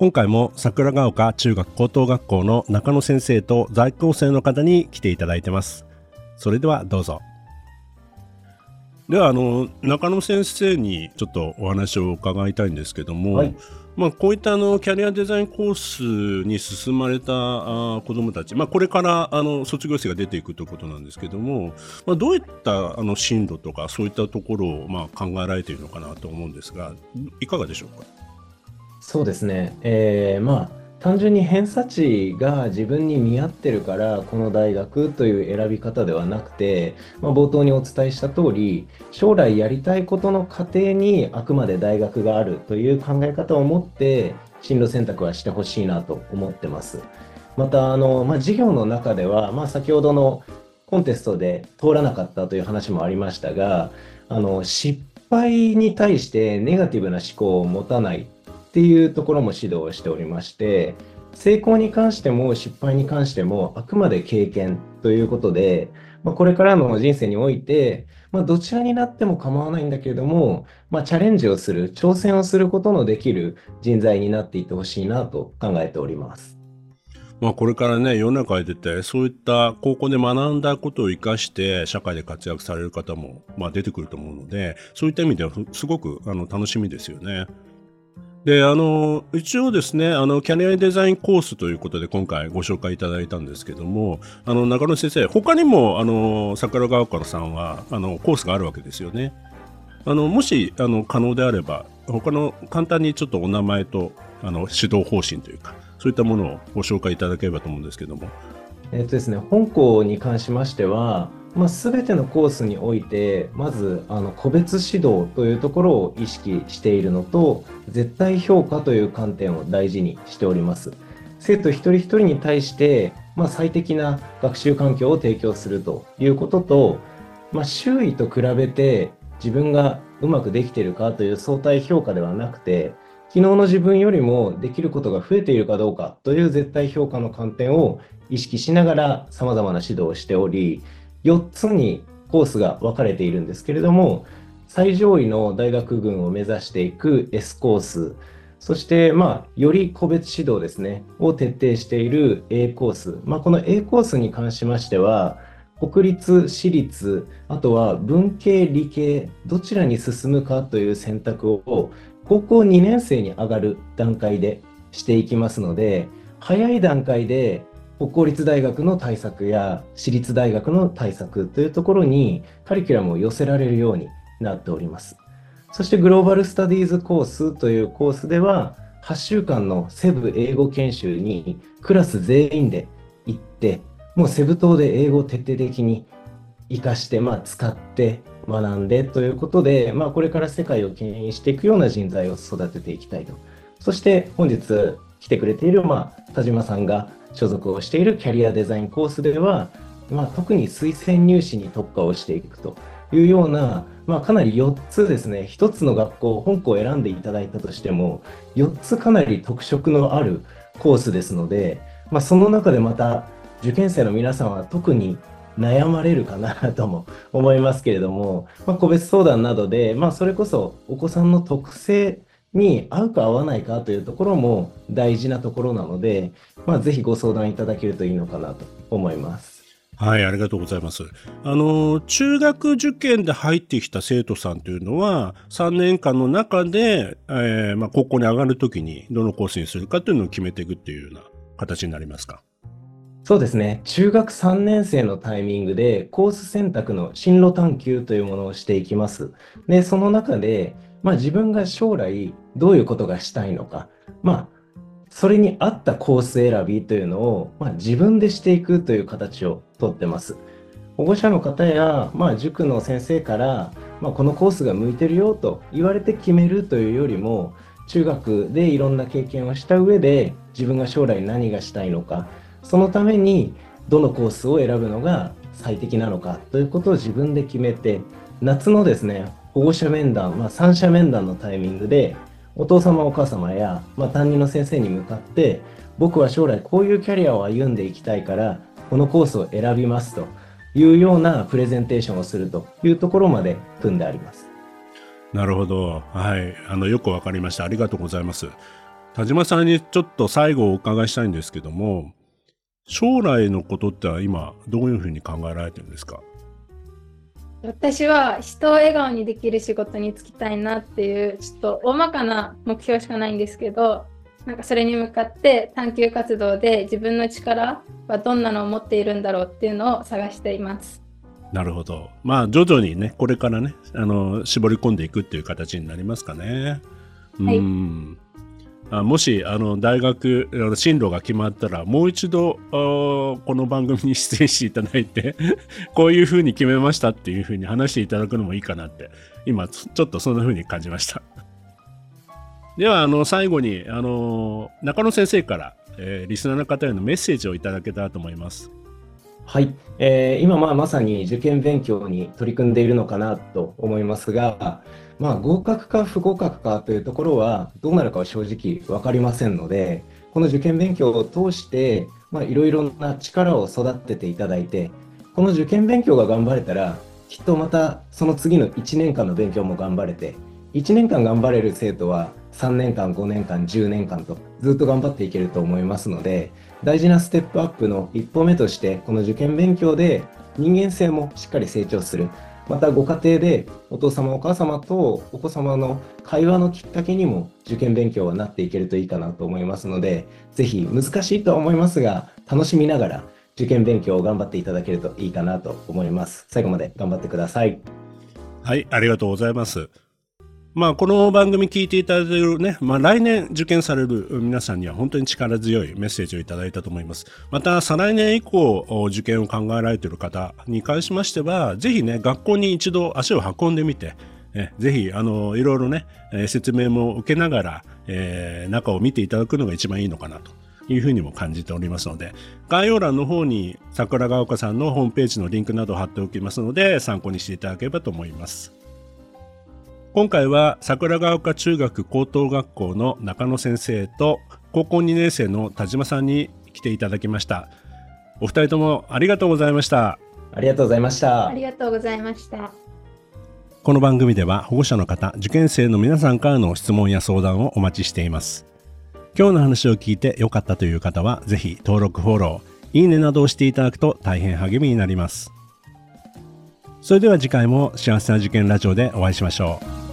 今回も桜ヶ丘中学高等学校の中野先生と在校生の方に来ていただいてます。それではどうぞ。ではあの中野先生にちょっとお話を伺いたいんですけども、はい、まあ、こういったあのキャリアデザインコースに進まれたあ子どもたち、まあ、これからあの卒業生が出ていくということなんですけども、まあ、どういったあの進路とかそういったところをまあ考えられているのかなと思うんですがいかがでしょうか？そうですね。えー、まあ、単純に偏差値が自分に見合ってるからこの大学という選び方ではなくて、まあ、冒頭にお伝えした通り将来やりたいことの過程にあくまで大学があるという考え方を持って進路選択はしてほしいなと思ってます。またあの、まあ、授業の中では、まあ、先ほどのコンテストで通らなかったという話もありましたがあの失敗に対してネガティブな思考を持たないっていうところも指導しておりまして、成功に関しても失敗に関してもあくまで経験ということで、まあ、これからの人生において、まあ、どちらになっても構わないんだけれども、まあ、チャレンジをする、挑戦をすることのできる人材になっていってほしいなと考えております。まあ、これからね、世の中に出て、そういった高校で学んだことを生かして、社会で活躍される方も、まあ、出てくると思うので、そういった意味では、すごくあの楽しみですよね。で、あの、一応ですね、あの、キャリアデザインコースということで今回ご紹介いただいたんですけども、あの、中野先生、他にも、あの、桜川からさんは、あの、コースがあるわけですよね。あの、もし、あの、可能であれば、他の、簡単にちょっとお名前と、あの、指導方針というか、そういったものをご紹介いただければと思うんですけども。えっとですね、本校に関しましては、まあ、全てのコースにおいてまずあの個別指導というところを意識しているのと絶対評価という観点を大事にしております。生徒一人一人に対して、まあ、最適な学習環境を提供するということと、まあ、周囲と比べて自分がうまくできているかという相対評価ではなくて昨日の自分よりもできることが増えているかどうかという絶対評価の観点を意識しながら様々な指導をしており4つにコースが分かれているんですけれども、最上位の大学群を目指していく S コース、そして、まあ、より個別指導ですね、を徹底している A コース。まあ、この A コースに関しましては、国立、私立、あとは文系、理系、どちらに進むかという選択を高校2年生に上がる段階でしていきますので、早い段階で国公立大学の対策や私立大学の対策というところにカリキュラムを寄せられるようになっております。そしてグローバルスタディーズコースというコースでは8週間のセブ英語研修にクラス全員で行ってもうセブ島で英語を徹底的に活かして、まあ、使って学んでということで、まあ、これから世界を牽引していくような人材を育てていきたいと。そして本日来てくれている、まあ、田島さんが所属をしているキャリアデザインコースでは、まあ、特に推薦入試に特化をしていくというような、まあ、かなり4つですね、1つの学校、本校を選んでいただいたとしても、4つかなり特色のあるコースですので、まあ、その中でまた受験生の皆さんは特に悩まれるかなとも思いますけれども、まあ、個別相談などで、まあ、それこそお子さんの特性に合うか合わないかというところも大事なところなので、まあ、ぜひご相談いただけるといいのかなと思います。はい、ありがとうございます。あの、中学受験で入ってきた生徒さんというのは、3年間の中で、えー、まあ、高校に上がるときに、どのコースにするかというのを決めていくっていうような形になりますか？そうですね。中学3年生のタイミングで、コース選択の進路探求というものをしていきます。で、その中で、まあ、自分が将来どういうことがしたいのか、まあ、それに合ったコース選びというのを、まあ、自分でしていくという形をとってます。保護者の方や、まあ、塾の先生から、まあ、このコースが向いてるよと言われて決めるというよりも中学でいろんな経験をした上で自分が将来何がしたいのかそのためにどのコースを選ぶのが最適なのかということを自分で決めて夏のですね保護者面談、まあ、三者面談のタイミングでお父様お母様や、まあ、担任の先生に向かって僕は将来こういうキャリアを歩んでいきたいからこのコースを選びますというようなプレゼンテーションをするというところまで組んであります。なるほど。はい。あの、よくわかりました。ありがとうございます。田島さんにちょっと最後お伺いしたいんですけども、将来のことっては今、どういうふうに考えられてるんですか？私は人を笑顔にできる仕事に就きたいなっていうちょっと大まかな目標しかないんですけどなんかそれに向かって探究活動で自分の力はどんなのを持っているんだろうっていうのを探しています。なるほど。まあ徐々にね、これからね、あの絞り込んでいくっていう形になりますかね。はい、うんあもしあの大学進路が決まったらもう一度この番組に出演していただいて こういうふうに決めましたっていうふうに話していただくのもいいかなって今ちょっとそんなふうに感じました。ではあの最後にあの中野先生から、えー、リスナーの方へのメッセージをいただけたらと思います。はい、えー、今まあまさに受験勉強に取り組んでいるのかなと思いますがまあ、合格か不合格かというところはどうなるかは正直分かりませんのでこの受験勉強を通していろいろな力を育てていただいてこの受験勉強が頑張れたらきっとまたその次の1年間の勉強も頑張れて1年間頑張れる生徒は3年間5年間10年間とずっと頑張っていけると思いますので大事なステップアップの一歩目としてこの受験勉強で人間性もしっかり成長する。またご家庭でお父様お母様とお子様の会話のきっかけにも受験勉強はなっていけるといいかなと思いますのでぜひ難しいとは思いますが楽しみながら受験勉強を頑張っていただけるといいかなと思います。最後まで頑張ってください。はいありがとうございます。まあ、この番組聞いていただいているね、まあ、来年受験される皆さんには本当に力強いメッセージをいただいたと思います。また、再来年以降、受験を考えられている方に関しましては、ぜひね、学校に一度足を運んでみて、えぜひ、あの、いろいろね、え説明も受けながら、えー、中を見ていただくのが一番いいのかなというふうにも感じておりますので、概要欄の方に桜ヶ丘さんのホームページのリンクなどを貼っておきますので、参考にしていただければと思います。今回は桜ヶ丘中学高等学校の中野先生と高校2年生の田島さんに来ていただきました。お二人ともありがとうございました。ありがとうございました。ありがとうございました。この番組では保護者の方受験生の皆さんからの質問や相談をお待ちしています。今日の話を聞いて良かったという方はぜひ登録フォローいいねなどをしていただくと大変励みになりますそれでは次回も幸せな受験ラジオでお会いしましょう。